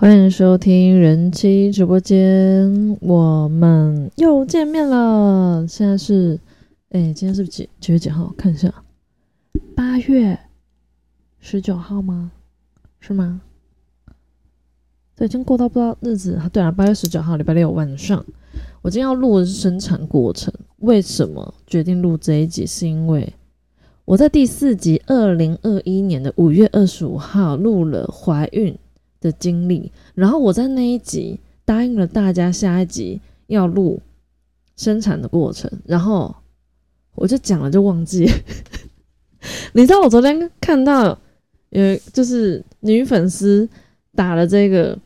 欢迎收听人妻直播间，我们又见面了。现在是，哎，今天是几几月几号？看一下，八月十九号吗？是吗？对，已经过到不知道日子。对啊，八月十九号，礼拜六晚上。我今天要录的是生产过程。为什么决定录这一集？是因为我在第四集，二零二一年的五月二十五号录了怀孕。的经历，然后我在那一集答应了大家，下一集要录生产的过程，然后我就讲了就忘记。你知道我昨天看到有就是女粉丝打了这个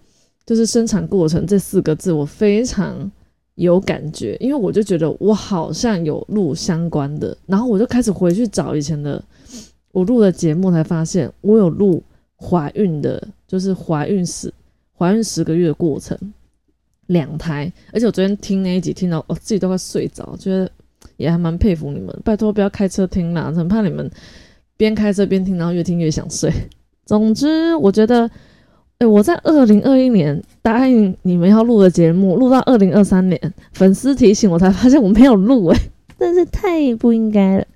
就是生产过程这四个字，我非常有感觉，因为我就觉得我好像有录相关的，然后我就开始回去找以前的我录的节目，才发现我有录。怀孕的，就是怀孕十怀孕十个月的过程，两胎，而且我昨天听那一集，听到我自己都快睡着，觉得也还蛮佩服你们。拜托不要开车听啦，很怕你们边开车边听，然后越听越想睡。总之，我觉得，哎，我在二零二一年答应你们要录的节目，录到二零二三年，粉丝提醒我才发现我没有录，哎，真是太不应该了。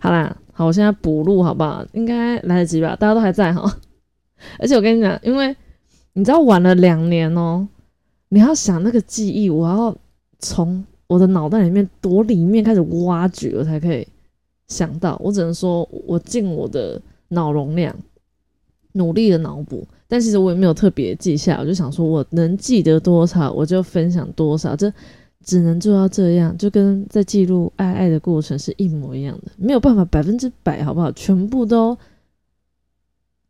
好啦，好，我现在补录好不好？应该来得及吧？大家都还在哈。而且我跟你讲，因为你知道晚了两年哦，你要想那个记忆，我要从我的脑袋里面多里面开始挖掘，我才可以想到。我只能说我尽我的脑容量，努力的脑补，但其实我也没有特别记下。我就想说，我能记得多少，我就分享多少，这只能做到这样，就跟在记录爱爱的过程是一模一样的，没有办法百分之百，好不好？全部都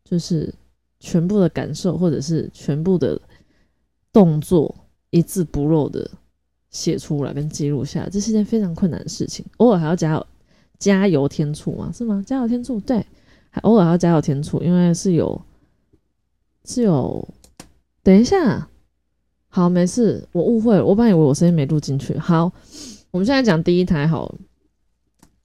就是。全部的感受，或者是全部的动作，一字不漏的写出来跟记录下来，这是件非常困难的事情。偶尔还要加加油添醋嘛？是吗？加油添醋，对，还偶尔还要加油添醋，因为是有是有。等一下，好，没事，我误会了，我本来以为我声音没录进去。好，我们现在讲第一台，好，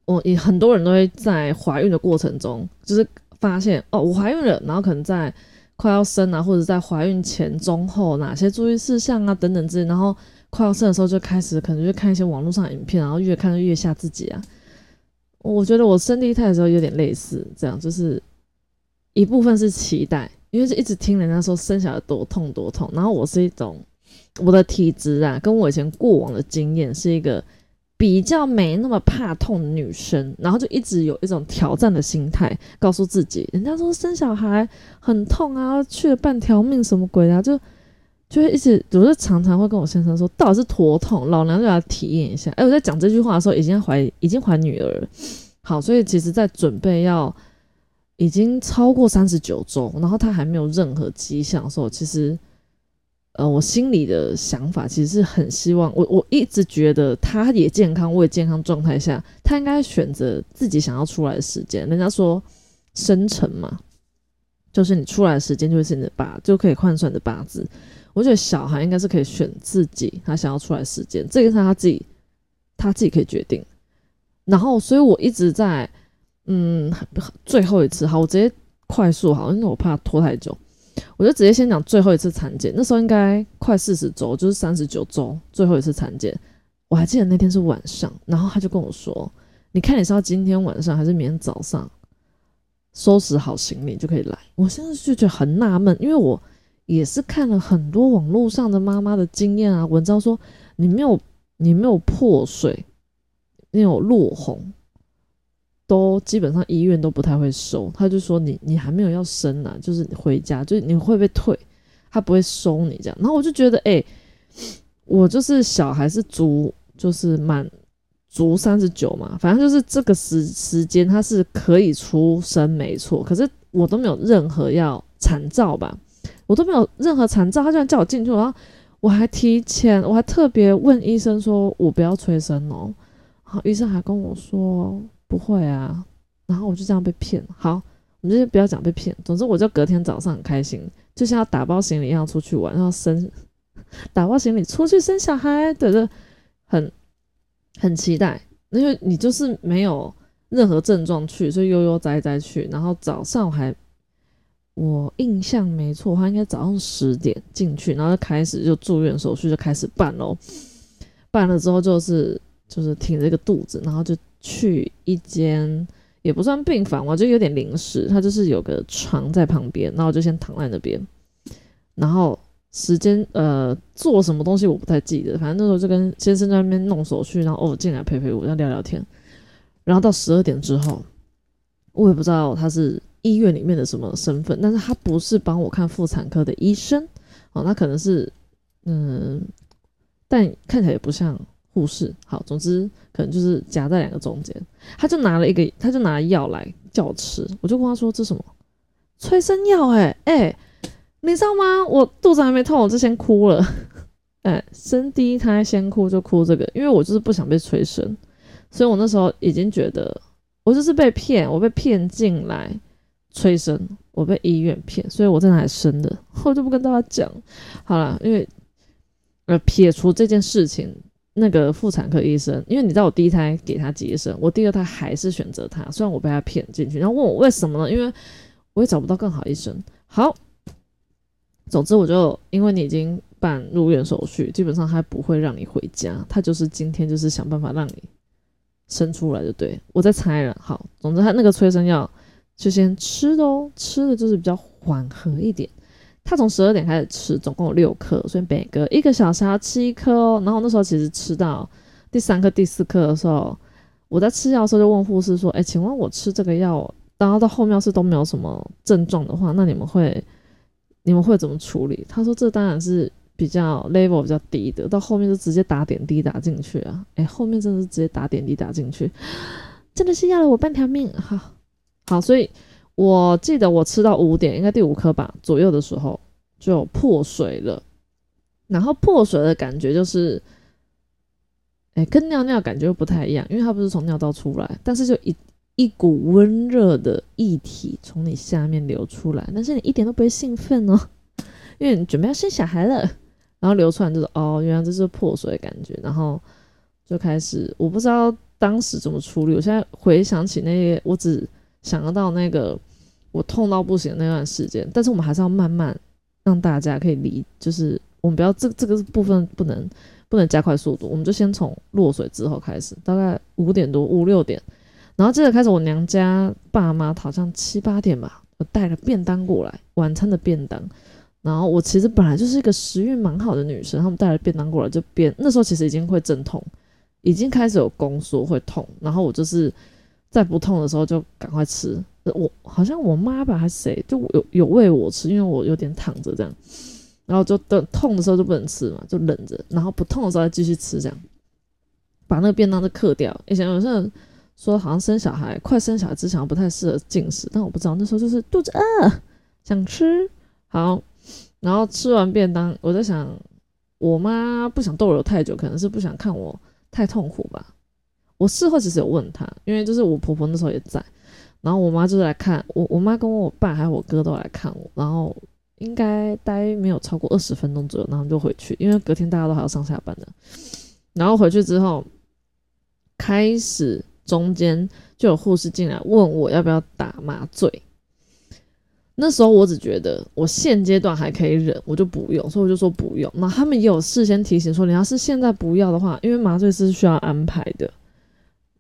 我也很多人都会在怀孕的过程中，就是。发现哦，我怀孕了，然后可能在快要生啊，或者在怀孕前、中、后哪些注意事项啊等等之类，然后快要生的时候就开始可能就看一些网络上影片，然后越看越吓自己啊。我觉得我生第一胎的时候有点类似这样，就是一部分是期待，因为是一直听人家说生小孩多痛多痛，然后我是一种我的体质啊，跟我以前过往的经验是一个。比较没那么怕痛的女生，然后就一直有一种挑战的心态，告诉自己，人家说生小孩很痛啊，去了半条命什么鬼啊，就就会一直，我就常常会跟我先生说，到底是多痛，老娘就要体验一下。哎，我在讲这句话的时候，已经怀已经怀女儿了，好，所以其实在准备要已经超过三十九周，然后他还没有任何迹象的时候，其实。呃，我心里的想法其实是很希望，我我一直觉得他也健康，我也健康状态下，他应该选择自己想要出来的时间。人家说生辰嘛，就是你出来的时间就是你的八，就可以换算的八字。我觉得小孩应该是可以选自己他想要出来时间，这个是他自己他自己可以决定。然后，所以我一直在嗯，最后一次好，我直接快速好，因为我怕拖太久。我就直接先讲最后一次产检，那时候应该快四十周，就是三十九周，最后一次产检。我还记得那天是晚上，然后他就跟我说：“你看你是要今天晚上还是明天早上收拾好行李就可以来？”我现在就觉得很纳闷，因为我也是看了很多网络上的妈妈的经验啊，文章说你没有你没有破水，你有落红。都基本上医院都不太会收，他就说你你还没有要生呢，就是回家，就是你会被退，他不会收你这样。然后我就觉得，哎，我就是小孩是足，就是满足三十九嘛，反正就是这个时时间他是可以出生没错，可是我都没有任何要产照吧，我都没有任何产照，他居然叫我进去，然后我还提前，我还特别问医生说我不要催生哦，好，医生还跟我说。不会啊，然后我就这样被骗。好，我们就不要讲被骗。总之，我就隔天早上很开心，就像要打包行李一样出去玩，然后生 打包行李出去生小孩，对着很很期待。因为你就是没有任何症状去，所以悠悠哉哉去。然后早上还我印象没错，他应该早上十点进去，然后就开始就住院手续就开始办喽。办了之后就是就是挺着一个肚子，然后就去一间也不算病房嘛，就有点临时，他就是有个床在旁边，然后就先躺在那边。然后时间呃做什么东西我不太记得，反正那时候就跟先生在那边弄手续，然后偶尔进来陪陪我，要聊聊天。然后到十二点之后，我也不知道他是。医院里面的什么身份？但是他不是帮我看妇产科的医生哦，那可能是嗯，但看起来也不像护士。好，总之可能就是夹在两个中间。他就拿了一个，他就拿药来叫我吃，我就跟他说这什么催生药？哎哎，你知道吗？我肚子还没痛，我就先哭了。哎，生第一胎先哭就哭这个，因为我就是不想被催生，所以我那时候已经觉得我就是被骗，我被骗进来。催生，我被医院骗，所以我在哪里生的，我就不跟大家讲。好了，因为呃撇除这件事情，那个妇产科医生，因为你知道我第一胎给他接生，我第二胎还是选择他，虽然我被他骗进去，然后问我为什么呢？因为我也找不到更好医生。好，总之我就因为你已经办入院手续，基本上他不会让你回家，他就是今天就是想办法让你生出来，就对我在猜了。好，总之他那个催生药。就先吃的哦，吃的就是比较缓和一点。他从十二点开始吃，总共有六颗，所以每隔一个小时要吃一颗哦。然后那时候其实吃到第三颗、第四颗的时候，我在吃药的时候就问护士说：“哎，请问我吃这个药，然后到后面是都没有什么症状的话，那你们会你们会怎么处理？”他说：“这当然是比较 level 比较低的，到后面就直接打点滴打进去啊。”哎，后面真的是直接打点滴打进去，真的是要了我半条命哈。好，所以我记得我吃到五点，应该第五颗吧左右的时候就破水了。然后破水的感觉就是，哎，跟尿尿感觉又不太一样，因为它不是从尿道出来，但是就一一股温热的液体从你下面流出来，但是你一点都不会兴奋哦，因为你准备要生小孩了。然后流出来就是哦，原来这是破水的感觉，然后就开始我不知道当时怎么处理，我现在回想起那些，我只。想得到那个我痛到不行那段时间，但是我们还是要慢慢让大家可以理，就是我们不要这这个部分不能不能加快速度，我们就先从落水之后开始，大概五点多五六点，然后接着开始我娘家爸妈好像七八点吧，我带了便当过来，晚餐的便当，然后我其实本来就是一个食欲蛮好的女生，他们带了便当过来就便那时候其实已经会阵痛，已经开始有宫缩会痛，然后我就是。在不痛的时候就赶快吃，我好像我妈吧还是谁，就有有喂我吃，因为我有点躺着这样，然后就等痛的时候就不能吃嘛，就忍着，然后不痛的时候再继续吃，这样把那个便当都嗑掉。以前有些人说好像生小孩快生小孩之前不太适合进食，但我不知道那时候就是肚子饿想吃，好，然后吃完便当，我在想我妈不想逗留太久，可能是不想看我太痛苦吧。我事后其实有问她，因为就是我婆婆那时候也在，然后我妈就是来看我，我妈跟我爸还有我哥都来看我，然后应该待没有超过二十分钟左右，然后就回去，因为隔天大家都还要上下班的。然后回去之后，开始中间就有护士进来问我要不要打麻醉，那时候我只觉得我现阶段还可以忍，我就不用，所以我就说不用。那他们也有事先提醒说，你要是现在不要的话，因为麻醉师需要安排的。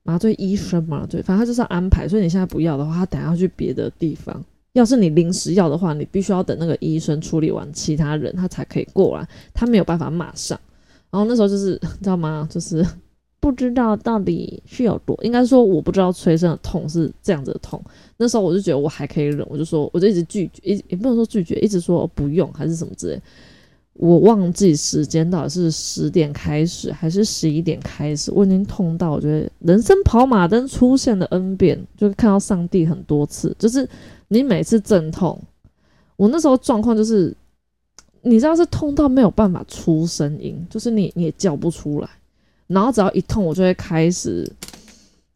麻醉医生麻醉，反正他就是要安排，所以你现在不要的话，他等下去别的地方。要是你临时要的话，你必须要等那个医生处理完其他人，他才可以过来。他没有办法马上。然后那时候就是你知道吗？就是不知道到底是有多，应该说我不知道催生的痛是这样子的痛。那时候我就觉得我还可以忍，我就说我就一直拒绝，也也不能说拒绝，一直说不用还是什么之类。我忘记时间到底是十点开始还是十一点开始，我已经痛到我觉得人生跑马灯出现了 N 遍，就看到上帝很多次。就是你每次阵痛，我那时候状况就是，你知道是痛到没有办法出声音，就是你你也叫不出来。然后只要一痛，我就会开始，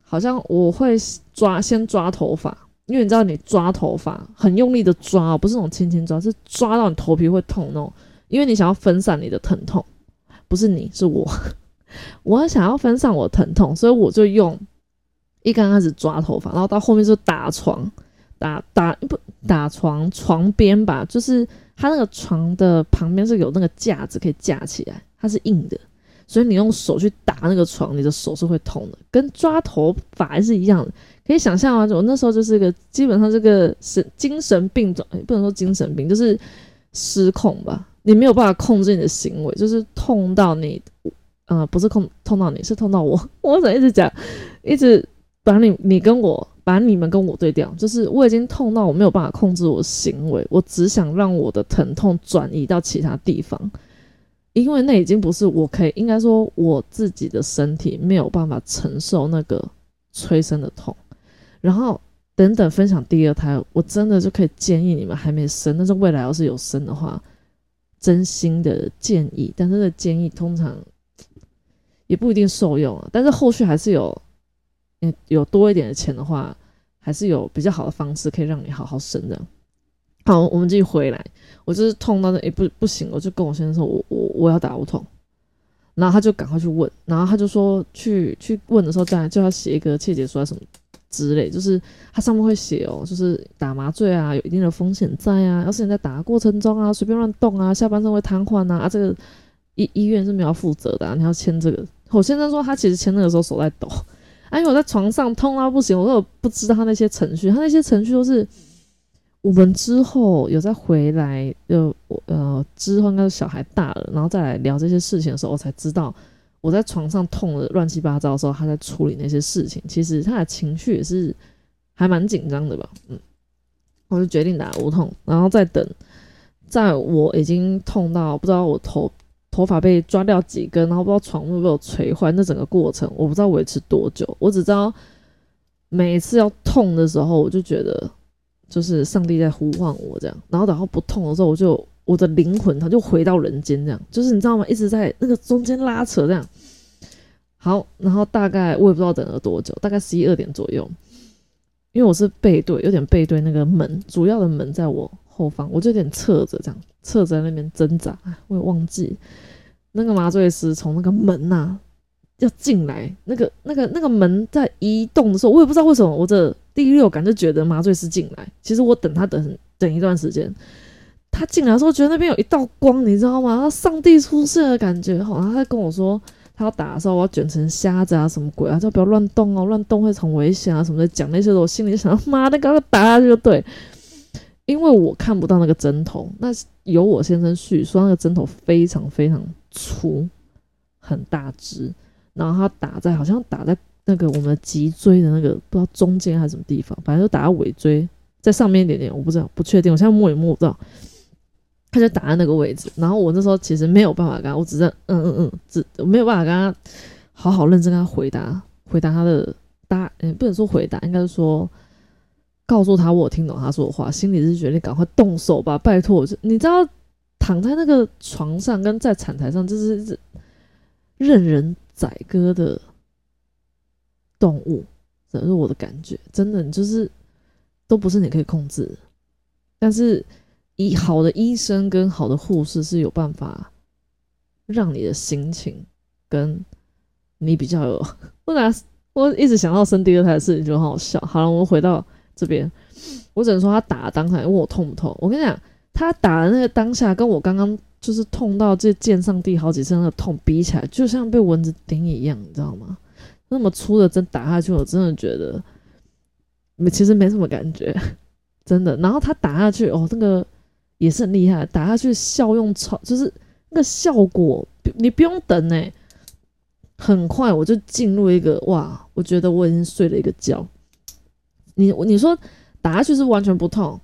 好像我会抓先抓头发，因为你知道你抓头发很用力的抓，不是那种轻轻抓，是抓到你头皮会痛那种。因为你想要分散你的疼痛，不是你是我，我想要分散我疼痛，所以我就用一刚开始抓头发，然后到后面就打床，打打不打床床边吧，就是它那个床的旁边是有那个架子可以架起来，它是硬的，所以你用手去打那个床，你的手是会痛的，跟抓头发是一样的。可以想象啊，我那时候就是个基本上这个神精神病状，不能说精神病，就是失控吧。你没有办法控制你的行为，就是痛到你，呃，不是痛痛到你，是痛到我。我怎么一直讲，一直把你你跟我。把你们跟我对调，就是我已经痛到我没有办法控制我的行为，我只想让我的疼痛转移到其他地方，因为那已经不是我可以，应该说我自己的身体没有办法承受那个催生的痛。然后等等分享第二胎，我真的就可以建议你们还没生，但是未来要是有生的话，真心的建议，但是这建议通常也不一定受用啊，但是后续还是有。有多一点的钱的话，还是有比较好的方式可以让你好好生的。好，我们继续回来。我就是痛到那，哎，不不行，我就跟我先生说，我我我要打无痛。然后他就赶快去问，然后他就说去去问的时候，当然就要写一个切结书什么之类，就是它上面会写哦，就是打麻醉啊，有一定的风险在啊，要是你在打的过程中啊，随便乱动啊，下半身会瘫痪啊，啊，这个医医院是没有负责的，你要签这个。我先生说他其实签那个时候手在抖。哎，因为我在床上痛到不行，我都不知道他那些程序，他那些程序都是我们之后有再回来，就呃之后应该是小孩大了，然后再来聊这些事情的时候，我才知道我在床上痛的乱七八糟的时候，他在处理那些事情，其实他的情绪也是还蛮紧张的吧，嗯，我就决定打无痛，然后再等，在我已经痛到不知道我头。头发被抓掉几根，然后不知道床会被我捶坏，那整个过程我不知道维持多久。我只知道每一次要痛的时候，我就觉得就是上帝在呼唤我这样。然后等到不痛的时候，我就我的灵魂它就回到人间这样。就是你知道吗？一直在那个中间拉扯这样。好，然后大概我也不知道等了多久，大概十一二点左右，因为我是背对，有点背对那个门，主要的门在我后方，我就有点侧着这样。侧在那边挣扎，我也忘记那个麻醉师从那个门呐要进来，那个那个那个门在移动的时候，我也不知道为什么，我的第六感就觉得麻醉师进来。其实我等他等等一段时间，他进来的时候觉得那边有一道光，你知道吗？上帝出现的感觉。然后他跟我说，他要打的时候我要卷成瞎子啊，什么鬼啊，就不要乱动哦，乱动会很危险啊什么的。讲那些的，我心里想，妈的，赶快打下去就对。因为我看不到那个针头，那由我先生叙说，那个针头非常非常粗，很大只，然后他打在好像打在那个我们脊椎的那个不知道中间还是什么地方，反正就打在尾椎，在上面一点点，我不知道，不确定，我现在摸也摸不到。他就打在那个位置，然后我那时候其实没有办法跟他，我只是嗯嗯嗯，只没有办法跟他好好认真跟他回答回答他的答，嗯，不能说回答，应该是说。告诉他我听懂他说的话，心里是觉得你赶快动手吧，拜托！你知道躺在那个床上跟在产台上，就是任人宰割的动物，这是我的感觉。真的，你就是都不是你可以控制。但是，医好的医生跟好的护士是有办法让你的心情跟你比较有。不然，我一直想到生第二胎的事情就很好笑。好了，我们回到。这边，我只能说他打当下问我痛不痛。我跟你讲，他打的那个当下，跟我刚刚就是痛到这见上帝好几次那个痛比起来，就像被蚊子叮一样，你知道吗？那么粗的针打下去，我真的觉得没，其实没什么感觉，真的。然后他打下去，哦，那个也是很厉害，打下去效用超，就是那个效果，你不用等哎，很快我就进入一个哇，我觉得我已经睡了一个觉。你你说打下去是完全不痛，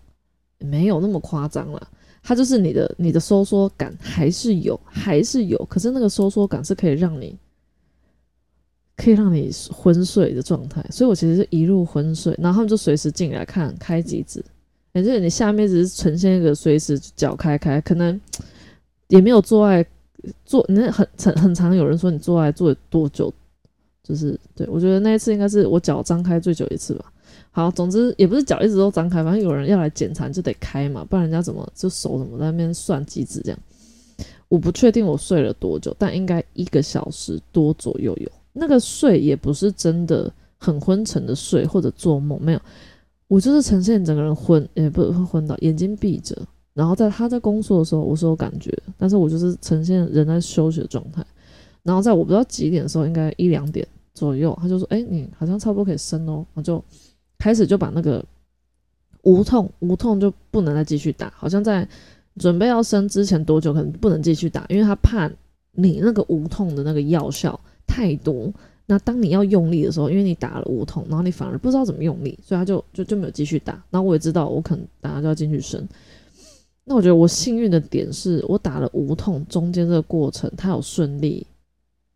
没有那么夸张了。它就是你的你的收缩感还是有，还是有。可是那个收缩感是可以让你可以让你昏睡的状态。所以我其实是一路昏睡，然后他们就随时进来看开几指，也就是你下面只是呈现一个随时脚开开，可能 也没有做爱做。那很很很常有人说你做爱做多久，就是对我觉得那一次应该是我脚张开最久一次吧。好，总之也不是脚一直都张开，反正有人要来检查就得开嘛，不然人家怎么就手怎么在那边算机子这样？我不确定我睡了多久，但应该一个小时多左右有。那个睡也不是真的很昏沉的睡或者做梦，没有。我就是呈现整个人昏，也不是昏倒，眼睛闭着。然后在他在工作的时候，我是有感觉，但是我就是呈现人在休息的状态。然后在我不知道几点的时候，应该一两点左右，他就说：“哎，你好像差不多可以生哦。”我就开始就把那个无痛无痛就不能再继续打，好像在准备要生之前多久可能不能继续打，因为他怕你那个无痛的那个药效太多。那当你要用力的时候，因为你打了无痛，然后你反而不知道怎么用力，所以他就就就没有继续打。然后我也知道我可能打完就要进去生。那我觉得我幸运的点是我打了无痛，中间这个过程他有顺利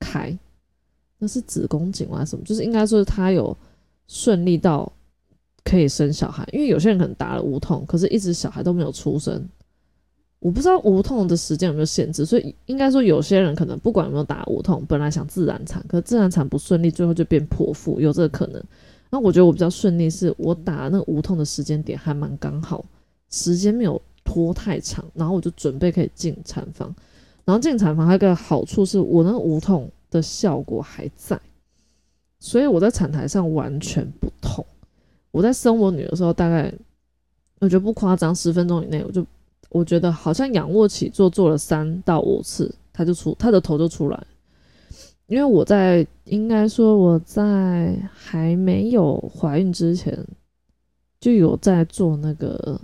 开，那是子宫颈还是什么？就是应该说是他有顺利到可以生小孩。因为有些人可能打了无痛，可是一直小孩都没有出生。我不知道无痛的时间有没有限制，所以应该说有些人可能不管有没有打无痛，本来想自然产，可自然产不顺利，最后就变剖腹，有这个可能。那我觉得我比较顺利，是我打那个无痛的时间点还蛮刚好，时间没有拖太长，然后我就准备可以进产房。然后进产房还有个好处是我那个无痛的效果还在，所以我在产台上完全不痛。我在生我女儿的时候，大概我觉得不夸张，十分钟以内我就。我觉得好像仰卧起坐做了三到五次，他就出他的头就出来。因为我在应该说我在还没有怀孕之前就有在做那个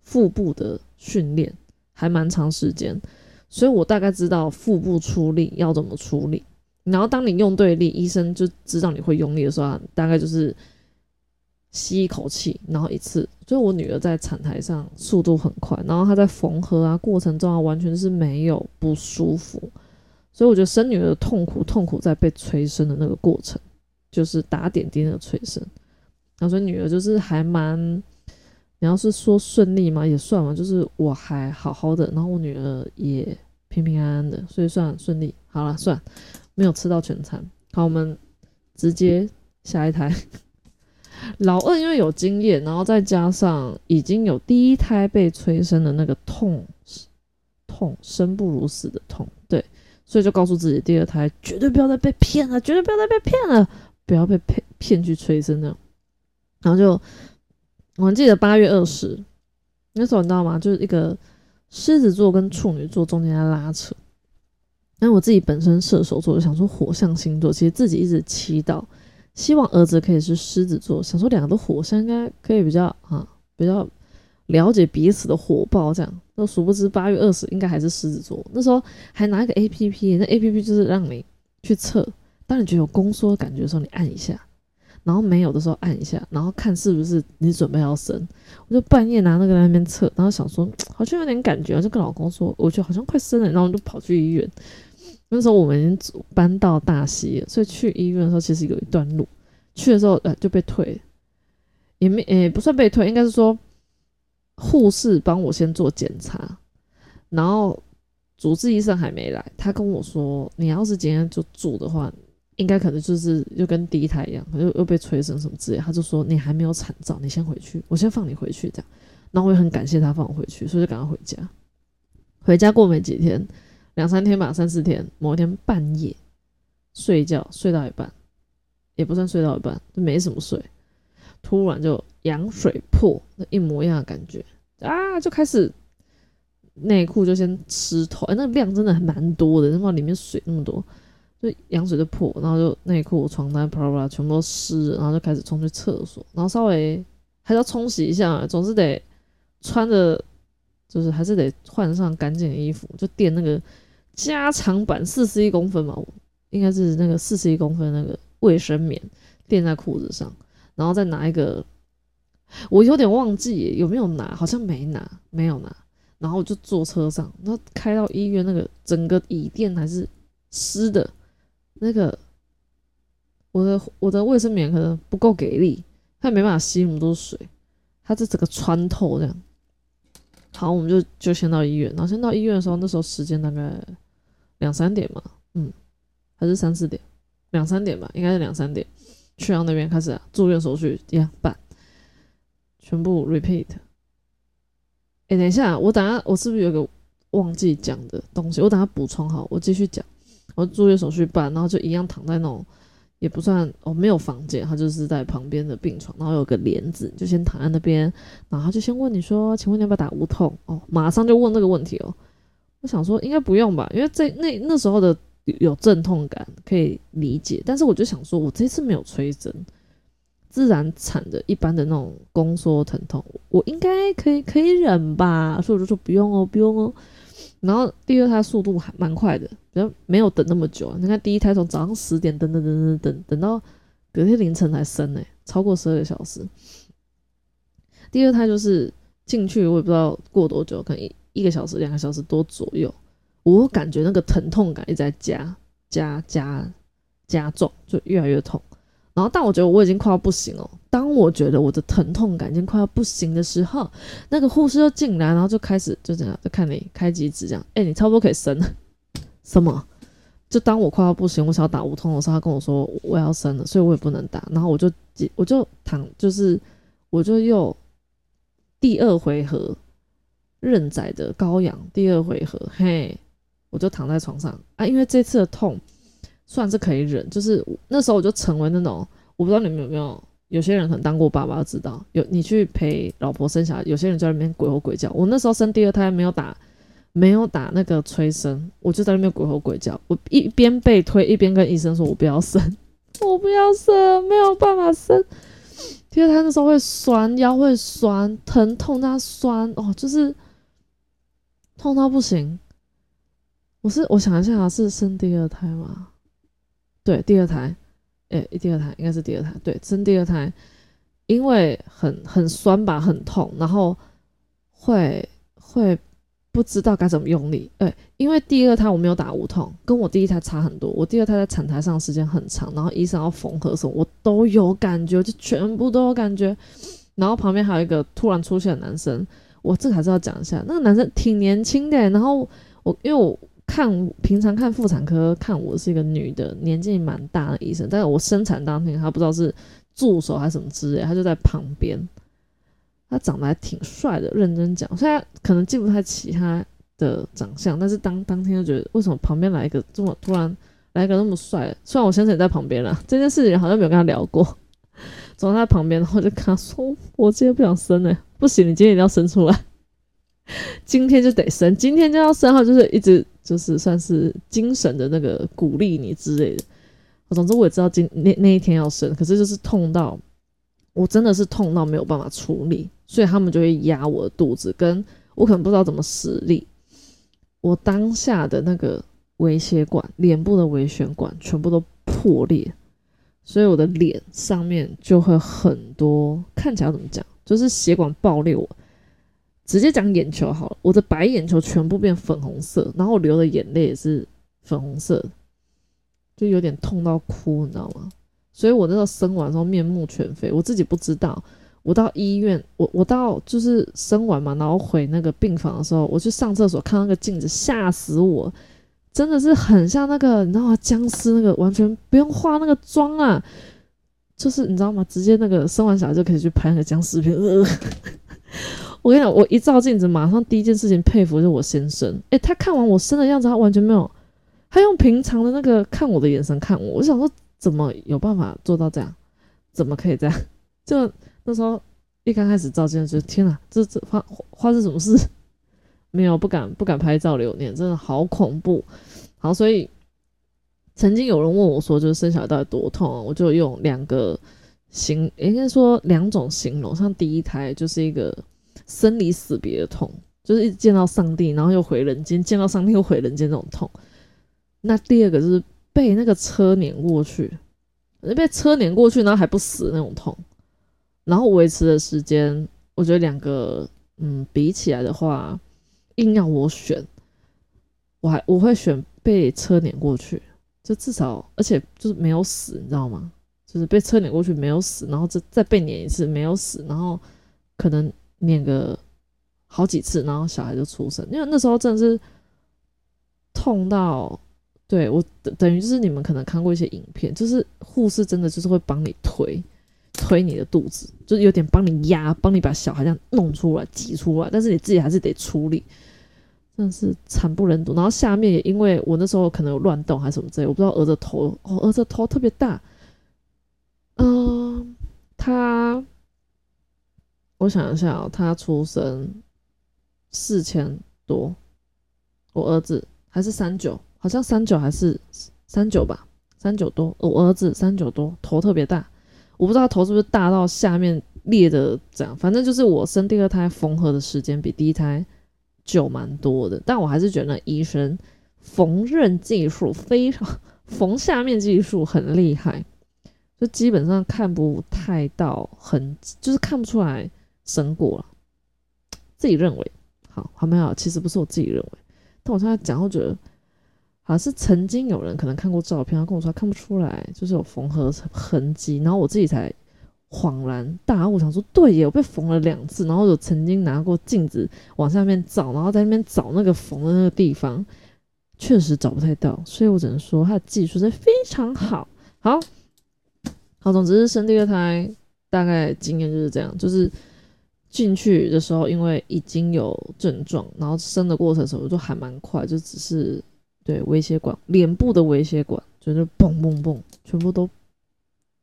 腹部的训练，还蛮长时间，所以我大概知道腹部出力要怎么处理。然后当你用对力，医生就知道你会用力的时候，大概就是。吸一口气，然后一次。所以我女儿在产台上速度很快，然后她在缝合啊过程中啊，完全是没有不舒服。所以我觉得生女儿的痛苦，痛苦在被催生的那个过程，就是打点滴那个催生。然后所以女儿就是还蛮，你要是说顺利嘛，也算嘛，就是我还好好的，然后我女儿也平平安安的，所以算顺利。好了，算没有吃到全餐。好，我们直接下一台。老二因为有经验，然后再加上已经有第一胎被催生的那个痛，痛生不如死的痛，对，所以就告诉自己，第二胎绝对不要再被骗了，绝对不要再被骗了，不要被骗骗去催生那样。然后就我还记得八月二十那时候，你知道吗？就是一个狮子座跟处女座中间在拉扯。因为我自己本身射手座，就想说火象星座，其实自己一直祈祷。希望儿子可以是狮子座，想说两个都火象，应该可以比较啊，比较了解彼此的火爆这样。那殊不知八月二十应该还是狮子座，那时候还拿一个 A P P，那 A P P 就是让你去测，当你觉得有宫缩感觉的时候，你按一下，然后没有的时候按一下，然后看是不是你准备要生。我就半夜拿那个在那边测，然后想说好像有点感觉，就跟老公说，我觉得好像快生了，然后就跑去医院。那时候我们搬到大溪了，所以去医院的时候其实有一段路。去的时候，呃，就被退，也没，诶，不算被退，应该是说护士帮我先做检查，然后主治医生还没来，他跟我说，你要是今天就住的话，应该可能就是又跟第一胎一样，又又被催生什么之类，他就说你还没有产兆，你先回去，我先放你回去这样。然后我也很感谢他放我回去，所以就赶快回家。回家过没几天。两三天吧，三四天。某一天半夜睡觉睡到一半，也不算睡到一半，就没什么睡。突然就羊水破，那一模一样的感觉啊，就开始内裤就先湿透，哎，那个量真的还蛮多的，他妈里面水那么多，就羊水就破，然后就内裤、床单啪啦啪啦全部都湿，然后就开始冲去厕所，然后稍微还是要冲洗一下，总是得穿着，就是还是得换上干净的衣服，就垫那个。加长版四十一公分嘛，应该是那个四十一公分那个卫生棉垫在裤子上，然后再拿一个，我有点忘记有没有拿，好像没拿，没有拿，然后我就坐车上，那开到医院，那个整个椅垫还是湿的，那个我的我的卫生棉可能不够给力，它没办法吸那么多水，它这整个穿透这样。好，我们就就先到医院，然后先到医院的时候，那时候时间大概。两三点嘛，嗯，还是三四点，两三点吧，应该是两三点。去到那边开始住院手续一样办，全部 repeat。哎，等一下，我等下我是不是有个忘记讲的东西？我等下补充好，我继续讲。我住院手续办，然后就一样躺在那种也不算哦，没有房间，他就是在旁边的病床，然后有个帘子，就先躺在那边，然后他就先问你说，请问你要不要打无痛？哦，马上就问这个问题哦。我想说应该不用吧，因为这那那时候的有阵痛感可以理解，但是我就想说，我这次没有催针，自然产的一般的那种宫缩疼痛，我应该可以可以忍吧，所以我就说不用哦，不用哦。然后第二胎速度还蛮快的，比较没有等那么久。你看第一胎从早上十点等等等等等等到隔天凌晨才生呢，超过十二个小时。第二胎就是进去，我也不知道过多久，可能一一个小时、两个小时多左右，我感觉那个疼痛感一直在加加加加重，就越来越痛。然后，但我觉得我已经快要不行了。当我觉得我的疼痛感已经快要不行的时候，那个护士又进来，然后就开始就这样，就看你开几指这样。哎，你差不多可以生了。什么？就当我快要不行，我想要打无痛的时候，他跟我说我要生了，所以我也不能打。然后我就我就躺，就是我就又第二回合任仔的羔羊，第二回合，嘿，我就躺在床上啊，因为这次的痛。算是可以忍，就是那时候我就成为那种，我不知道你们有没有，有些人可能当过爸爸知道，有你去陪老婆生小孩，有些人在那边鬼吼鬼叫。我那时候生第二胎没有打，没有打那个催生，我就在那边鬼吼鬼叫。我一边被推，一边跟医生说：“我不要生，我不要生，没有办法生。”第二胎那时候会酸，腰会酸，疼痛那酸哦，就是痛到不行。我是我想一下，啊是生第二胎吗？对，第二胎，诶，第二胎应该是第二胎。对，生第二胎，因为很很酸吧，很痛，然后会会不知道该怎么用力。诶，因为第二胎我没有打无痛，跟我第一胎差很多。我第二胎在产台上时间很长，然后医生要缝合什么，我都有感觉，就全部都有感觉。然后旁边还有一个突然出现的男生，我这个还是要讲一下，那个男生挺年轻的。然后我因为我。看平常看妇产科看我是一个女的，年纪蛮大的医生，但是我生产当天他不知道是助手还是什么之类，他就在旁边，他长得还挺帅的，认真讲，虽然可能记不太起他的长相，但是当当天就觉得为什么旁边来一个这么突然来一个那么帅，虽然我先生也在旁边了，这件事情好像没有跟他聊过，走在他旁边，然后就跟他说，我今天不想生了，不行，你今天一定要生出来，今天就得生，今天就要生，后就是一直。就是算是精神的那个鼓励你之类的。总之我也知道今那那一天要生，可是就是痛到我真的是痛到没有办法处理，所以他们就会压我的肚子，跟我可能不知道怎么使力。我当下的那个微血管、脸部的微血管全部都破裂，所以我的脸上面就会很多看起来怎么讲，就是血管爆裂。我。直接讲眼球好了，我的白眼球全部变粉红色，然后我流的眼泪也是粉红色，就有点痛到哭，你知道吗？所以我那时候生完之后面目全非，我自己不知道。我到医院，我我到就是生完嘛，然后回那个病房的时候，我去上厕所看那个镜子，吓死我，真的是很像那个你知道吗？僵尸那个完全不用化那个妆啊，就是你知道吗？直接那个生完小孩就可以去拍那个僵尸片。我跟你讲，我一照镜子，马上第一件事情佩服就是我先生。诶，他看完我生的样子，他完全没有，他用平常的那个看我的眼神看我。我想说，怎么有办法做到这样？怎么可以这样？就那时候一刚开始照镜子，就天哪，这这发发生什么事？没有，不敢不敢拍照留念，真的好恐怖。好，所以曾经有人问我说，就是生小孩到底多痛啊？我就用两个形，应该说两种形容，像第一胎就是一个。生离死别的痛，就是一直见到上帝，然后又回人间，见到上帝又回人间这种痛。那第二个就是被那个车碾过去，被车碾过去，然后还不死那种痛。然后维持的时间，我觉得两个，嗯，比起来的话，硬要我选，我还我会选被车碾过去，就至少，而且就是没有死，你知道吗？就是被车碾过去没有死，然后再再被碾一次没有死，然后可能。念个好几次，然后小孩就出生，因为那时候真的是痛到，对我等等于就是你们可能看过一些影片，就是护士真的就是会帮你推推你的肚子，就是有点帮你压，帮你把小孩这样弄出来挤出来，但是你自己还是得处理，真的是惨不忍睹。然后下面也因为我那时候可能有乱动还是什么之类，我不知道儿子头哦，儿子头特别大，嗯，他，我想一下哦，他出生四千多，我儿子还是三九，好像三九还是三九吧，三九多，我儿子三九多，头特别大，我不知道头是不是大到下面裂的这样，反正就是我生第二胎缝合的时间比第一胎久蛮多的，但我还是觉得医生缝纫技术非常，缝下面技术很厉害。就基本上看不太到很，就是看不出来生过了。自己认为好，好没有？其实不是我自己认为，但我现在讲，我觉得好像是曾经有人可能看过照片，他跟我说看不出来，就是有缝合痕迹。然后我自己才恍然大悟，想说对耶，我被缝了两次。然后有曾经拿过镜子往下面找，然后在那边找那个缝的那个地方，确实找不太到。所以我只能说他的技术是非常好。好。好，总之是生第二胎，大概经验就是这样，就是进去的时候，因为已经有症状，然后生的过程时候就还蛮快，就只是对微血管，脸部的微血管就是嘣嘣嘣，全部都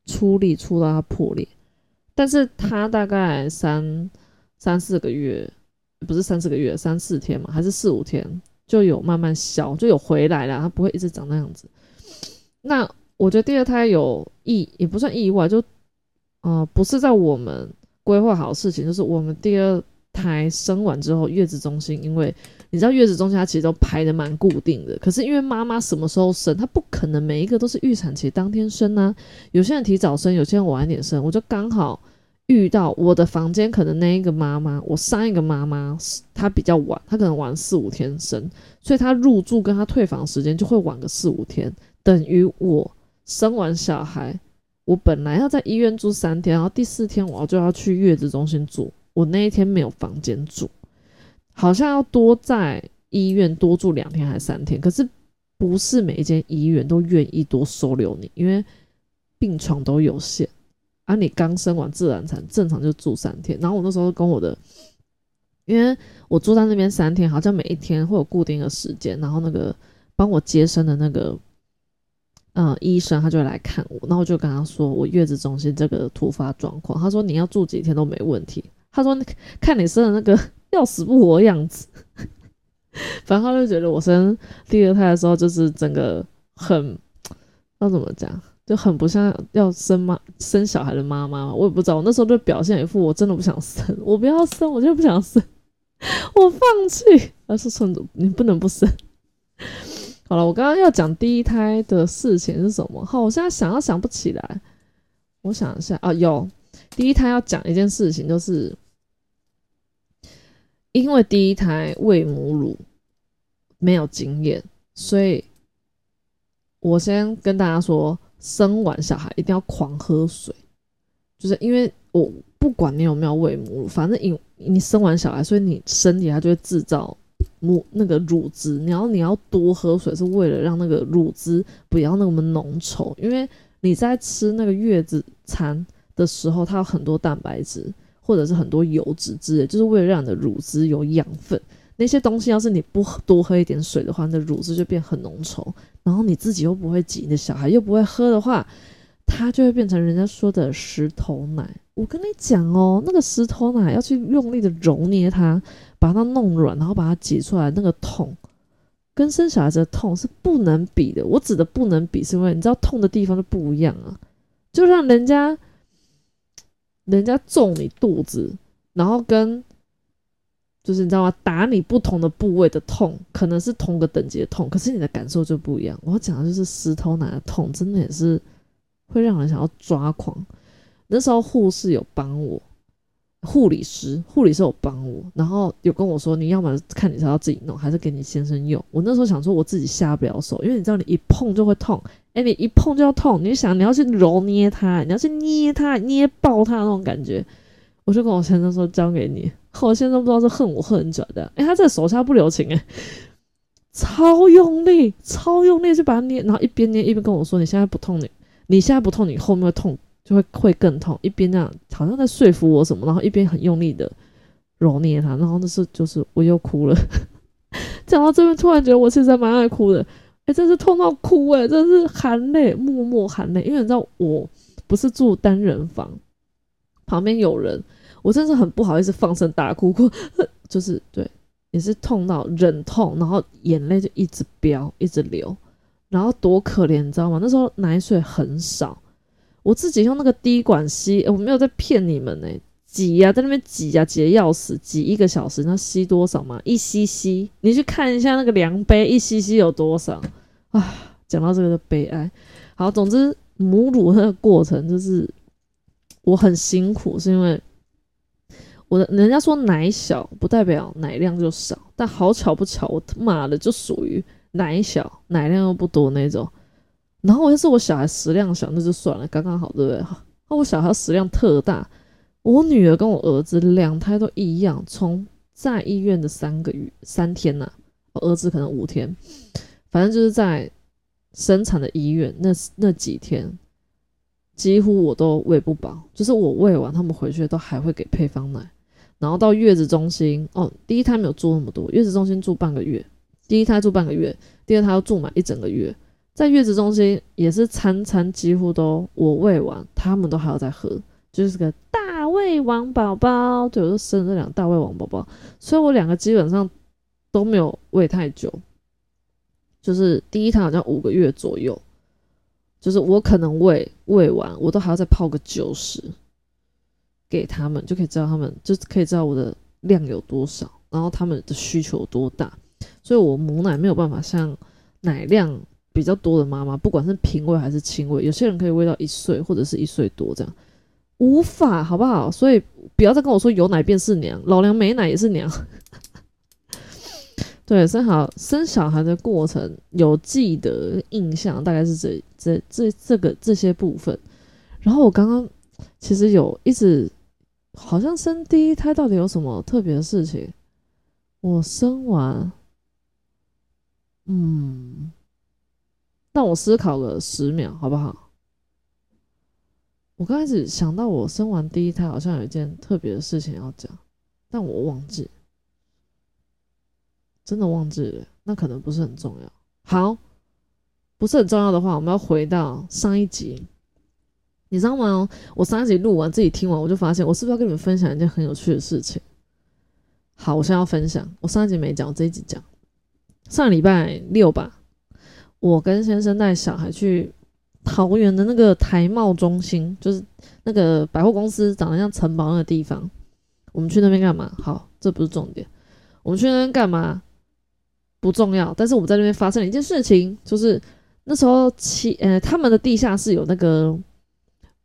出力出到它破裂。但是他大概三三四个月，不是三四个月，三四天嘛，还是四五天就有慢慢消，就有回来了，它不会一直长那样子。那。我觉得第二胎有意也不算意外，就，呃，不是在我们规划好事情，就是我们第二胎生完之后，月子中心，因为你知道月子中心它其实都排的蛮固定的，可是因为妈妈什么时候生，她不可能每一个都是预产期当天生啊，有些人提早生，有些人晚点生，我就刚好遇到我的房间可能那一个妈妈，我上一个妈妈她比较晚，她可能晚四五天生，所以她入住跟她退房时间就会晚个四五天，等于我。生完小孩，我本来要在医院住三天，然后第四天我就要去月子中心住。我那一天没有房间住，好像要多在医院多住两天还是三天。可是不是每一间医院都愿意多收留你，因为病床都有限。而你刚生完自然产，正常就住三天。然后我那时候跟我的，因为我住在那边三天，好像每一天会有固定的时间，然后那个帮我接生的那个。嗯，医生他就来看我，然后我就跟他说我月子中心这个突发状况，他说你要住几天都没问题。他说看你生的那个 要死不活的样子，反正他就觉得我生第二胎的时候就是整个很要怎么讲，就很不像要生妈生小孩的妈妈。我也不知道，我那时候就表现一副我真的不想生，我不要生，我就不想生，我放弃。他说孙子，你不能不生。好了，我刚刚要讲第一胎的事情是什么？好，我现在想要想不起来。我想一下啊，有第一胎要讲一件事情，就是因为第一胎喂母乳没有经验，所以我先跟大家说，生完小孩一定要狂喝水，就是因为我不管你有没有喂母乳，反正你你生完小孩，所以你身体它就会制造。母那个乳汁，你要你要多喝水，是为了让那个乳汁不要那么浓稠，因为你在吃那个月子餐的时候，它有很多蛋白质或者是很多油脂之类，就是为了让你的乳汁有养分。那些东西要是你不多喝一点水的话，那乳汁就变很浓稠，然后你自己又不会挤，你的小孩又不会喝的话，它就会变成人家说的石头奶。我跟你讲哦，那个石头奶要去用力的揉捏它。把它弄软，然后把它挤出来，那个痛跟生小孩子的痛是不能比的。我指的不能比，是因为你知道痛的地方就不一样啊。就像人家，人家揍你肚子，然后跟就是你知道吗？打你不同的部位的痛，可能是同个等级的痛，可是你的感受就不一样。我要讲的就是石头奶的痛，真的也是会让人想要抓狂。那时候护士有帮我。护理师，护理师有帮我，然后有跟我说，你要么看你是要自己弄，还是给你先生用。我那时候想说，我自己下不了手，因为你知道，你一碰就会痛，哎，你一碰就要痛，你想你要去揉捏它，你要去捏它，捏爆它那种感觉。我就跟我先生说，交给你。我先生不知道是恨我恨很久的，哎，他这手下不留情，哎，超用力，超用力去把它捏，然后一边捏一边跟我说，你现在不痛，你你现在不痛，你后面会痛。就会会更痛，一边这样好像在说服我什么，然后一边很用力的揉捏它，然后那是就是我又哭了。讲到这边，突然觉得我其实蛮爱哭的，哎，真是痛到哭哎，真是含泪，默默含泪。因为你知道我不是住单人房，旁边有人，我真是很不好意思放声大哭，哭 就是对，也是痛到忍痛，然后眼泪就一直飙，一直流，然后多可怜，你知道吗？那时候奶水很少，我自己用那个滴管吸，我没有在骗你们呢。挤呀，在那边挤呀，挤的要死，挤一个小时，那吸多少嘛？一 cc，你去看一下那个量杯，一 cc 有多少啊？讲到这个的悲哀，好，总之母乳那个过程就是我很辛苦，是因为我的人家说奶小不代表奶量就少，但好巧不巧，我他妈的就属于奶小奶量又不多那种。然后要是我小孩食量小，那就算了，刚刚好，对不对？那我小孩食量特大。我女儿跟我儿子两胎都一样，从在医院的三个月三天呐，我儿子可能五天，反正就是在生产的医院那那几天，几乎我都喂不饱，就是我喂完，他们回去都还会给配方奶，然后到月子中心哦，第一胎没有住那么多，月子中心住半个月，第一胎住半个月，第二胎要住满一整个月，在月子中心也是餐餐几乎都我喂完，他们都还要再喝，就是个大。胃王宝宝，对，我就生这两个大胃王宝宝，所以我两个基本上都没有喂太久，就是第一胎好像五个月左右，就是我可能喂喂完，我都还要再泡个九十给他们，就可以知道他们就可以知道我的量有多少，然后他们的需求有多大，所以我母奶没有办法像奶量比较多的妈妈，不管是平喂还是轻喂，有些人可以喂到一岁或者是一岁多这样。无法，好不好？所以不要再跟我说有奶便是娘，老娘没奶也是娘。对，生好生小孩的过程有记得印象，大概是这这这这个这些部分。然后我刚刚其实有一直好像生第一胎到底有什么特别的事情？我生完，嗯，让我思考了十秒，好不好？我刚开始想到，我生完第一胎好像有一件特别的事情要讲，但我忘记，真的忘记了。那可能不是很重要。好，不是很重要的话，我们要回到上一集。你知道吗？我上一集录完自己听完，我就发现，我是不是要跟你们分享一件很有趣的事情？好，我现在要分享。我上一集没讲，我这一集讲。上礼拜六吧，我跟先生带小孩去。桃园的那个台贸中心，就是那个百货公司长得像城堡那个地方。我们去那边干嘛？好，这不是重点。我们去那边干嘛？不重要。但是我们在那边发生了一件事情，就是那时候七呃，他们的地下室有那个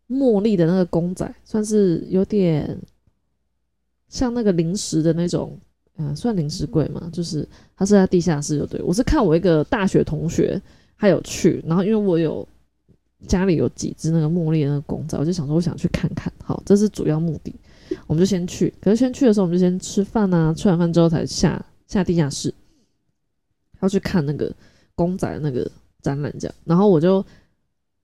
茉莉的那个公仔，算是有点像那个零食的那种，嗯，算零食柜嘛。就是它是在地下室，就对我是看我一个大学同学他有去，然后因为我有。家里有几只那个茉莉那个公仔，我就想说我想去看看，好，这是主要目的，我们就先去。可是先去的时候，我们就先吃饭啊，吃完饭之后才下下地下室，要去看那个公仔的那个展览这样。然后我就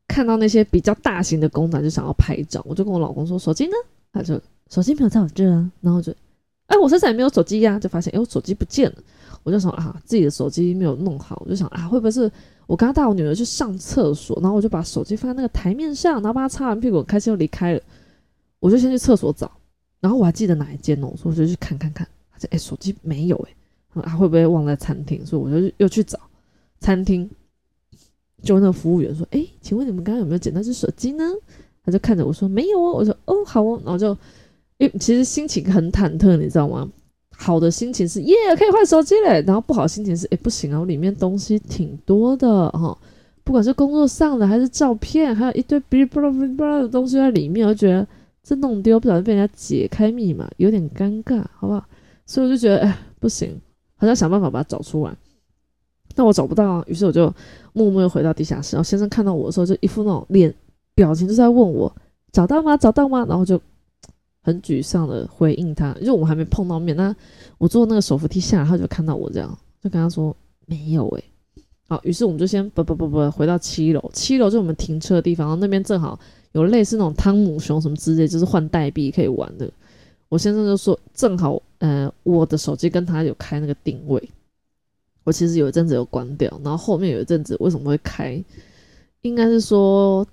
看到那些比较大型的公仔，就想要拍照，我就跟我老公说手机呢？他就手机没有在我这啊。然后就哎，我身上也没有手机呀，就发现哎，我手机不见了。我就想啊，自己的手机没有弄好，我就想啊，会不会是？我刚刚带我女儿去上厕所，然后我就把手机放在那个台面上，然后帮她擦完屁股，开心又离开了。我就先去厕所找，然后我还记得哪一间哦，所以我就去看看看。他哎，手机没有哎，啊会不会忘在餐厅？所以我就又去找餐厅，就问那个服务员说：“哎，请问你们刚刚有没有捡到只手机呢？”他就看着我说：“没有哦。”我说：“哦，好哦。”然后就，因其实心情很忐忑，你知道吗？好的心情是耶，可以换手机嘞。然后不好心情是，哎，不行啊，我里面东西挺多的哈，不管是工作上的还是照片，还有一堆哔哩吧啦哔哩吧啦的东西在里面，我就觉得这弄丢，不小心被人家解开密码，有点尴尬，好不好？所以我就觉得，哎，不行，好像想办法把它找出来。但我找不到啊，于是我就默默又回到地下室。然后先生看到我的时候，就一副那种脸表情，就在问我找到吗？找到吗？然后就。很沮丧的回应他，因为我们还没碰到面。那我坐那个手扶梯下来，他就看到我这样，就跟他说没有诶。好，于是我们就先不不不不回到七楼，七楼就我们停车的地方，然后那边正好有类似那种汤姆熊什么之类，就是换代币可以玩的。我先生就说正好，呃，我的手机跟他有开那个定位，我其实有一阵子有关掉，然后后面有一阵子为什么会开，应该是说。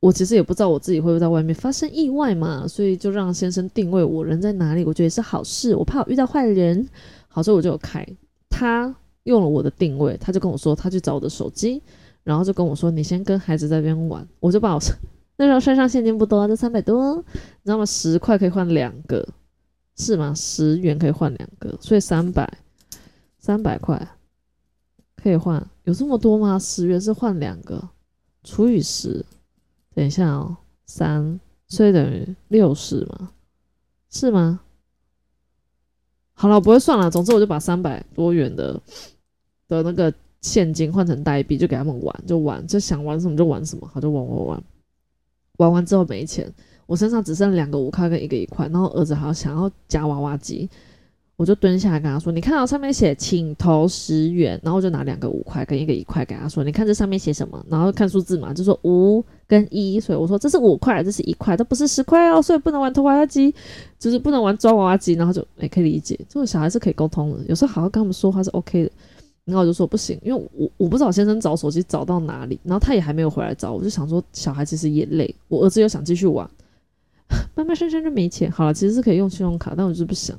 我其实也不知道我自己会不会在外面发生意外嘛，所以就让先生定位我人在哪里，我觉得是好事，我怕我遇到坏人，好，所以我就有开。他用了我的定位，他就跟我说他去找我的手机，然后就跟我说你先跟孩子在边玩，我就把我 那时候身上现金不多，就三百多，你知道吗？十块可以换两个，是吗？十元可以换两个，所以三百三百块可以换，有这么多吗？十元是换两个，除以十。等一下哦，三，所以等于六十嘛？是吗？好了，不会算了。总之，我就把三百多元的的那个现金换成代币，就给他们玩，就玩，就想玩什么就玩什么。好，就玩玩玩，玩完之后没钱，我身上只剩两个五块跟一个一块，然后儿子还要想要夹娃娃机。我就蹲下来跟他说：“你看到上面写请投十元，然后我就拿两个五块跟一个一块给他说，你看这上面写什么？然后看数字嘛，就说五跟一，所以我说这是五块，这是一块，这不是十块哦，所以不能玩拖娃娃机，就是不能玩抓娃娃机。然后就也可以理解，这种小孩是可以沟通的，有时候好好跟他们说话是 OK 的。然后我就说不行，因为我我不知道先生找手机找到哪里，然后他也还没有回来找，我就想说小孩其实也累，我儿子又想继续玩，妈妈身上就没钱，好了，其实是可以用信用卡，但我就是不想。”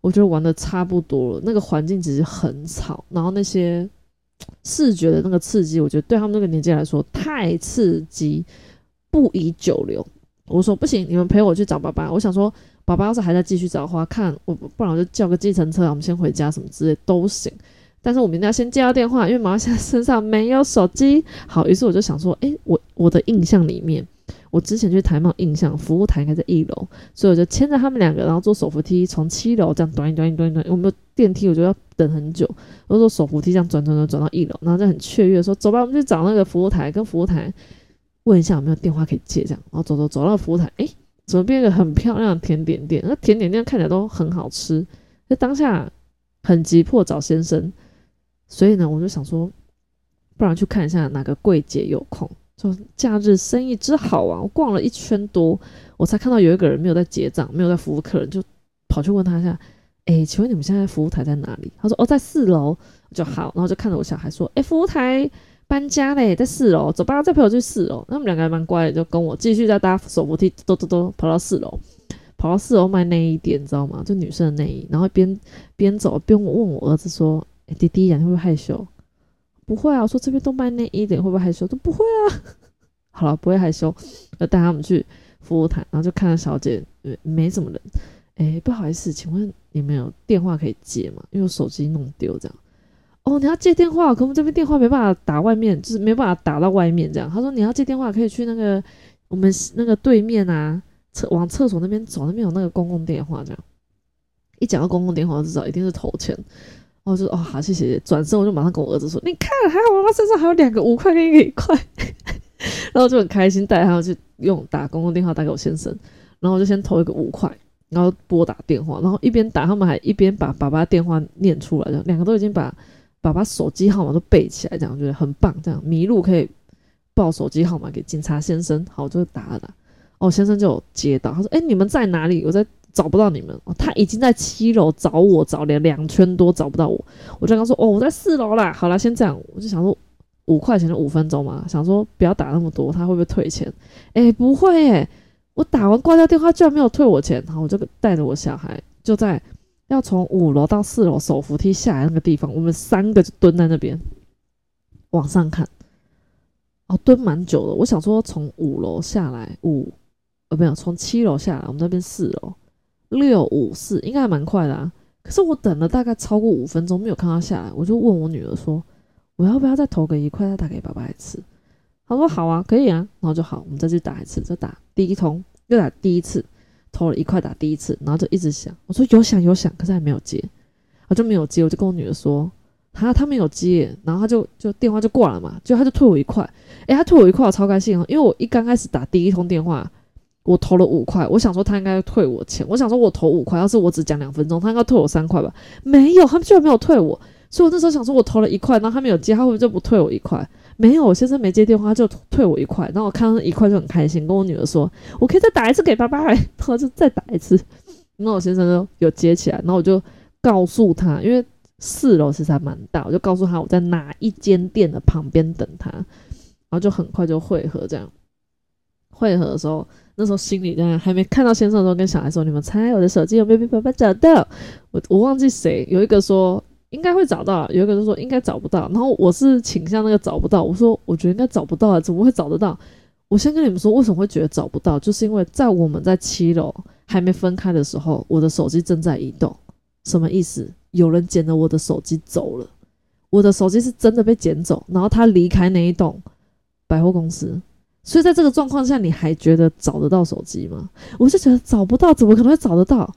我觉得玩的差不多了，那个环境其实很吵，然后那些视觉的那个刺激，我觉得对他们那个年纪来说太刺激，不宜久留。我说不行，你们陪我去找爸爸。我想说，爸爸要是还在继续找的话，看我不然我就叫个计程车，我们先回家什么之类都行。但是我明天要先接到电话，因为妈妈现在身上没有手机。好，于是我就想说，诶，我我的印象里面。我之前去台贸印象服务台应该在一楼，所以我就牵着他们两个，然后坐手扶梯从七楼这样转一转一转一转，我没有电梯，我就要等很久。我坐手扶梯这样转转转转到一楼，然后就很雀跃说：“走吧，我们去找那个服务台，跟服务台问一下有没有电话可以借。”这样，然后走走走到服务台，诶，怎么变一个很漂亮的甜点店？那甜点店看起来都很好吃，就当下很急迫找先生，所以呢，我就想说，不然去看一下哪个柜姐有空。说假日生意之好啊！我逛了一圈多，我才看到有一个人没有在结账，没有在服务客人，就跑去问他一下：“哎，请问你们现在服务台在哪里？”他说：“哦，在四楼。”就好，然后就看着我小孩说：“哎，服务台搬家嘞，在四楼，走吧，再陪我去四楼。”他们两个还蛮乖的，就跟我继续在搭手扶梯，咚咚咚跑到四楼，跑到四楼卖内衣店，你知道吗？就女生的内衣，然后边边走边问我儿子说：“哎，弟弟呀，你会不会害羞？”不会啊，我说这边都卖内衣的，会不会害羞？都不会啊。好了，不会害羞，就带他们去服务台，然后就看到小姐，没什么人。哎，不好意思，请问你们有电话可以接吗？因为我手机弄丢这样。哦，你要接电话，可我们这边电话没办法打外面，就是没办法打到外面这样。他说你要接电话，可以去那个我们那个对面啊，厕往厕所那边走，那边有那个公共电话这样。一讲到公共电话，至少一定是投钱。我就哦好谢谢，转身我就马上跟我儿子说，你看还好妈妈身上还有两个五块跟一个一块，然后就很开心带他去用打公共电话打给我先生，然后我就先投一个五块，然后拨打电话，然后一边打他们还一边把爸爸电话念出来，这样两个都已经把爸爸手机号码都背起来，这样觉得很棒，这样迷路可以报手机号码给警察先生，好我就打了打，哦先生就接到，他说哎你们在哪里？我在。找不到你们哦，他已经在七楼找我，找了两圈多找不到我。我就跟他说：“哦，我在四楼啦。”好了，先这样。我就想说五块钱的五分钟嘛，想说不要打那么多，他会不会退钱？哎，不会耶！我打完挂掉电话，居然没有退我钱。然后我就带着我小孩，就在要从五楼到四楼手扶梯下来那个地方，我们三个就蹲在那边往上看。哦，蹲蛮久的。我想说从五楼下来五，呃，没有从七楼下来，我们那边四楼。六五四应该还蛮快的啊，可是我等了大概超过五分钟没有看到下来，我就问我女儿说：“我要不要再投个一块再打给爸爸一次？”她说：“好啊，可以啊。”然后就好，我们再去打一次，再打第一通，又打第一次，投了一块打第一次，然后就一直响。我说有响有响，可是还没有接，我就没有接，我就跟我女儿说：“他他没有接。”然后他就就电话就挂了嘛，就他就退我一块，诶，他退我一块，我超开心哦，因为我一刚开始打第一通电话。我投了五块，我想说他应该退我钱。我想说我投五块，要是我只讲两分钟，他应该退我三块吧？没有，他们居然没有退我。所以我那时候想说，我投了一块，然后他没有接，他会不会就不退我一块？没有，我先生没接电话，就退我一块。然后我看到一块就很开心，跟我女儿说：“我可以再打一次给爸爸。”然后就再打一次。那我先生就有接起来，然后我就告诉他，因为四楼其实还蛮大，我就告诉他我在哪一间店的旁边等他，然后就很快就汇合这样。汇合的时候，那时候心里在还没看到先生的时候，跟小孩说：“你们猜我的手机有没有被爸爸找到？”我我忘记谁有一个说应该会找到，有一个就说应该找不到。然后我是倾向那个找不到，我说我觉得应该找不到啊，怎么会找得到？我先跟你们说，为什么会觉得找不到，就是因为在我们在七楼还没分开的时候，我的手机正在移动。什么意思？有人捡了我的手机走了，我的手机是真的被捡走，然后他离开那一栋百货公司。所以在这个状况下，你还觉得找得到手机吗？我就觉得找不到，怎么可能会找得到？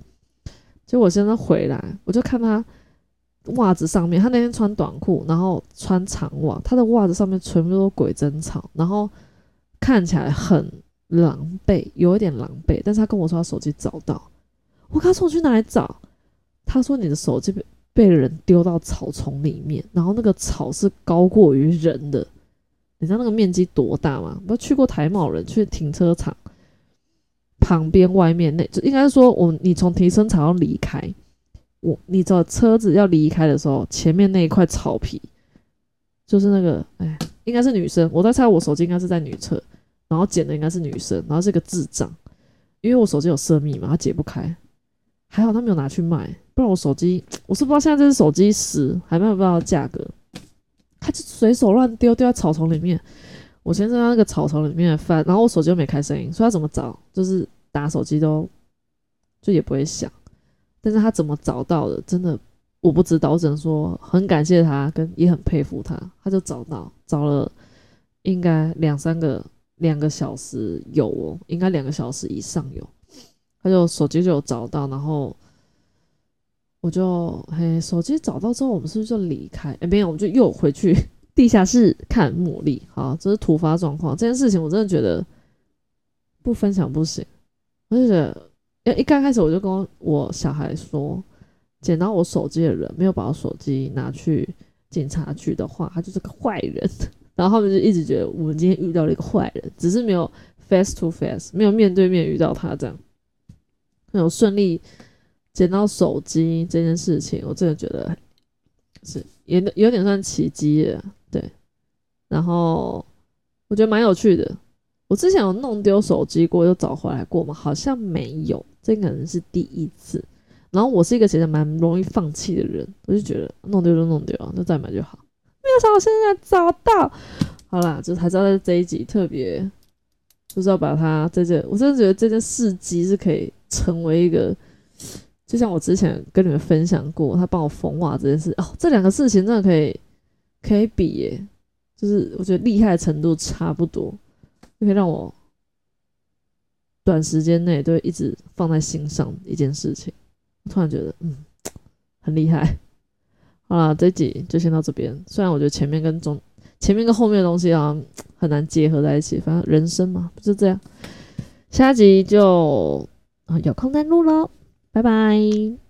结果我现在回来，我就看他袜子上面，他那天穿短裤，然后穿长袜，他的袜子上面全部都是鬼针草，然后看起来很狼狈，有一点狼狈。但是他跟我说他手机找到，我跟他说我去哪里找？他说你的手机被被人丢到草丛里面，然后那个草是高过于人的。你知道那个面积多大吗？我去过台茂人，去停车场旁边外面那，就应该是说，我你从停车场要离开，我你的车子要离开的时候，前面那一块草皮，就是那个，哎，应该是女生。我在猜，我手机应该是在女厕，然后捡的应该是女生，然后是个智障，因为我手机有设密码，他解不开。还好他没有拿去卖，不然我手机，我是不知道现在这只手机十还卖不到价格。他就随手乱丢，丢在草丛里面。我先在那个草丛里面翻，然后我手机又没开声音，所以他怎么找，就是打手机都就也不会响。但是他怎么找到的，真的我不知道。我只能说很感谢他，跟也很佩服他。他就找到，找了应该两三个两个小时有哦，应该两个小时以上有。他就手机就有找到，然后。我就嘿，手机找到之后，我们是不是就离开？哎，没有，我们就又回去 地下室看茉莉。好，这是突发状况，这件事情我真的觉得不分享不行。我就觉得，一刚开始我就跟我小孩说，捡到我手机的人没有把我手机拿去警察局的话，他就是个坏人。然后他们就一直觉得我们今天遇到了一个坏人，只是没有 face to face，没有面对面遇到他这样，没有顺利。捡到手机这件事情，我真的觉得是有有点算奇迹了，对。然后我觉得蛮有趣的。我之前有弄丢手机过，又找回来过吗？好像没有，这可能是第一次。然后我是一个其实蛮容易放弃的人，我就觉得弄丢就弄丢，那再买就好。没有想到现在找到，好啦，就是才知道在这一集特别，就是要把它在这，我真的觉得这件事迹是可以成为一个。就像我之前跟你们分享过，他帮我缝袜这件事哦，这两个事情真的可以可以比耶，就是我觉得厉害的程度差不多，就可以让我短时间内都一直放在心上一件事情。我突然觉得嗯很厉害。好了，这集就先到这边。虽然我觉得前面跟中前面跟后面的东西啊很难结合在一起，反正人生嘛不就这样。下集就啊有空再录喽。拜拜。